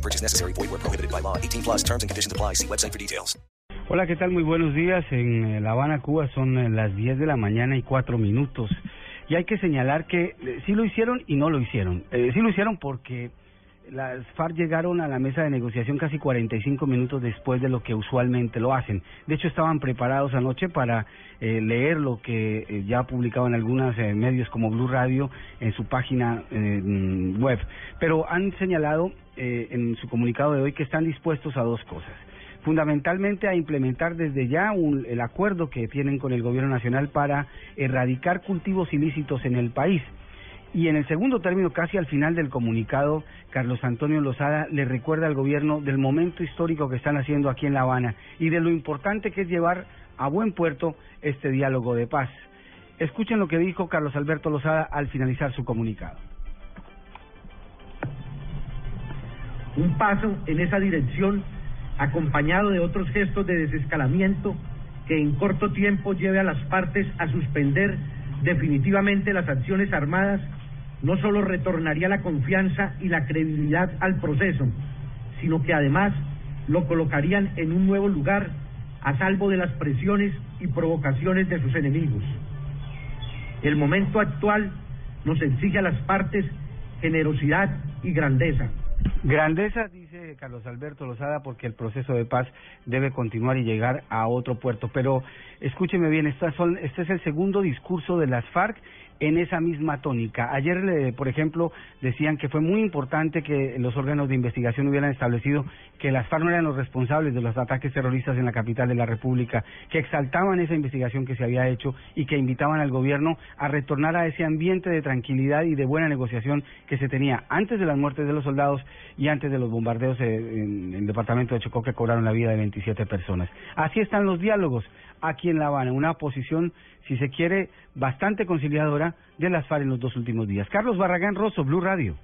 No purchase necessary. Void where prohibited by law. 18 plus terms and conditions apply. See website for details. Hola, ¿qué tal? Muy buenos días. En eh, La Habana, Cuba, son eh, las 10 de la mañana y 4 minutos. Y hay que señalar que eh, sí lo hicieron y no lo hicieron. Eh, sí lo hicieron porque las FARC llegaron a la mesa de negociación casi 45 minutos después de lo que usualmente lo hacen. De hecho, estaban preparados anoche para eh, leer lo que eh, ya publicaban algunos eh, medios como Blue Radio en su página eh, web. Pero han señalado eh, en su comunicado de hoy que están dispuestos a dos cosas fundamentalmente a implementar desde ya un- el acuerdo que tienen con el gobierno nacional para erradicar cultivos ilícitos en el país. Y en el segundo término, casi al final del comunicado, Carlos Antonio Lozada le recuerda al gobierno del momento histórico que están haciendo aquí en La Habana y de lo importante que es llevar a buen puerto este diálogo de paz. Escuchen lo que dijo Carlos Alberto Lozada al finalizar su comunicado. un paso en esa dirección acompañado de otros gestos de desescalamiento que en corto tiempo lleve a las partes a suspender definitivamente las acciones armadas, no solo retornaría la confianza y la credibilidad al proceso, sino que además lo colocarían en un nuevo lugar a salvo de las presiones y provocaciones de sus enemigos. El momento actual nos exige a las partes generosidad y grandeza. Grandeza, dice Carlos Alberto Lozada, porque el proceso de paz debe continuar y llegar a otro puerto. Pero escúcheme bien, estas son, este es el segundo discurso de las FARC en esa misma tónica. Ayer, por ejemplo, decían que fue muy importante que los órganos de investigación hubieran establecido que las FARC eran los responsables de los ataques terroristas en la capital de la República, que exaltaban esa investigación que se había hecho y que invitaban al gobierno a retornar a ese ambiente de tranquilidad y de buena negociación que se tenía antes de las muertes de los soldados y antes de los bombardeos eh, en el departamento de Chocó que cobraron la vida de 27 personas. Así están los diálogos aquí en La Habana, una posición, si se quiere, bastante conciliadora de las FARC en los dos últimos días. Carlos Barragán Rosso, Blue Radio.